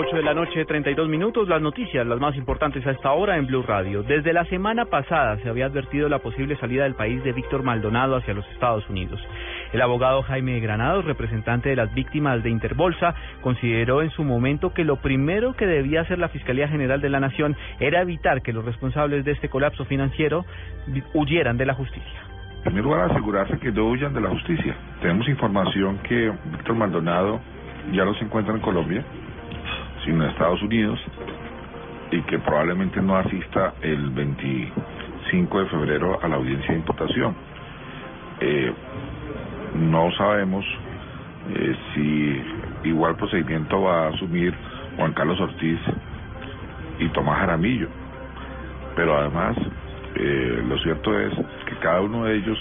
8 de la noche, 32 minutos. Las noticias, las más importantes a esta hora en Blue Radio. Desde la semana pasada se había advertido la posible salida del país de Víctor Maldonado hacia los Estados Unidos. El abogado Jaime Granados, representante de las víctimas de Interbolsa, consideró en su momento que lo primero que debía hacer la Fiscalía General de la Nación era evitar que los responsables de este colapso financiero huyeran de la justicia. En primer lugar, asegurarse que no huyan de la justicia. Tenemos información que Víctor Maldonado ya no se encuentra en Colombia, sino en Estados Unidos, y que probablemente no asista el 25 de febrero a la audiencia de imputación. Eh, no sabemos eh, si igual procedimiento va a asumir Juan Carlos Ortiz y Tomás Jaramillo, pero además eh, lo cierto es que cada uno de ellos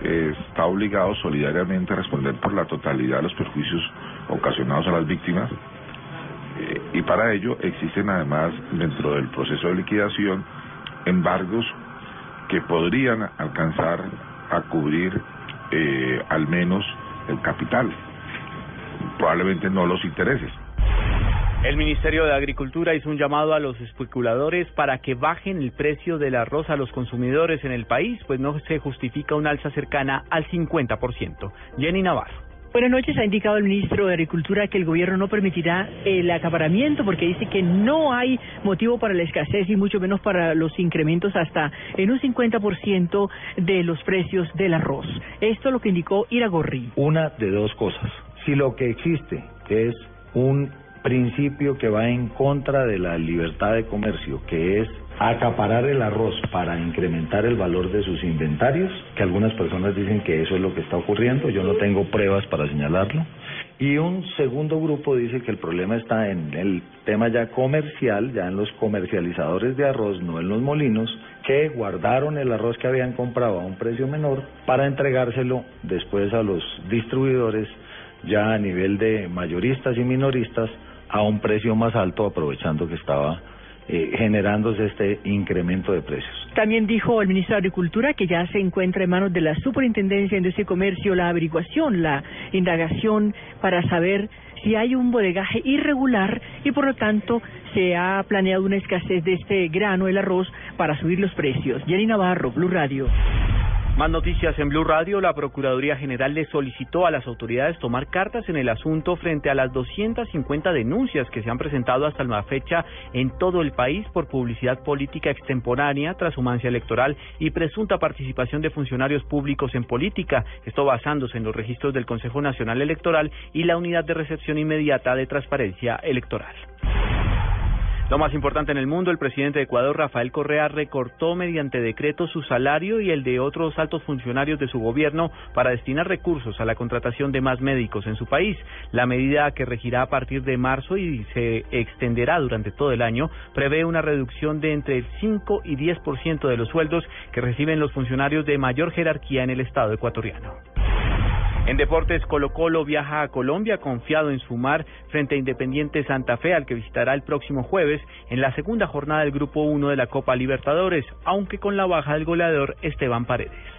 está obligado solidariamente a responder por la totalidad de los perjuicios ocasionados a las víctimas y para ello existen además dentro del proceso de liquidación embargos que podrían alcanzar a cubrir eh, al menos el capital, probablemente no los intereses. El Ministerio de Agricultura hizo un llamado a los especuladores para que bajen el precio del arroz a los consumidores en el país, pues no se justifica una alza cercana al 50%. Jenny Navarro. Buenas noches. Ha indicado el ministro de Agricultura que el gobierno no permitirá el acaparamiento porque dice que no hay motivo para la escasez y mucho menos para los incrementos hasta en un 50% de los precios del arroz. Esto es lo que indicó Iragorri. Una de dos cosas. Si lo que existe es un principio que va en contra de la libertad de comercio, que es acaparar el arroz para incrementar el valor de sus inventarios, que algunas personas dicen que eso es lo que está ocurriendo, yo no tengo pruebas para señalarlo. Y un segundo grupo dice que el problema está en el tema ya comercial, ya en los comercializadores de arroz, no en los molinos, que guardaron el arroz que habían comprado a un precio menor para entregárselo después a los distribuidores ya a nivel de mayoristas y minoristas a un precio más alto, aprovechando que estaba eh, generándose este incremento de precios. También dijo el ministro de Agricultura que ya se encuentra en manos de la Superintendencia de Industria Comercio la averiguación, la indagación para saber si hay un bodegaje irregular y por lo tanto se ha planeado una escasez de este grano, el arroz, para subir los precios. Jenny Navarro, Blue Radio. Más noticias en Blue Radio. La Procuraduría General le solicitó a las autoridades tomar cartas en el asunto frente a las 250 denuncias que se han presentado hasta la fecha en todo el país por publicidad política extemporánea, transhumancia electoral y presunta participación de funcionarios públicos en política. Esto basándose en los registros del Consejo Nacional Electoral y la Unidad de Recepción Inmediata de Transparencia Electoral. Lo más importante en el mundo, el presidente de Ecuador, Rafael Correa, recortó mediante decreto su salario y el de otros altos funcionarios de su gobierno para destinar recursos a la contratación de más médicos en su país. La medida que regirá a partir de marzo y se extenderá durante todo el año prevé una reducción de entre el 5 y 10% de los sueldos que reciben los funcionarios de mayor jerarquía en el Estado ecuatoriano. En deportes, Colo Colo viaja a Colombia confiado en sumar frente a Independiente Santa Fe, al que visitará el próximo jueves en la segunda jornada del Grupo 1 de la Copa Libertadores, aunque con la baja del goleador Esteban Paredes.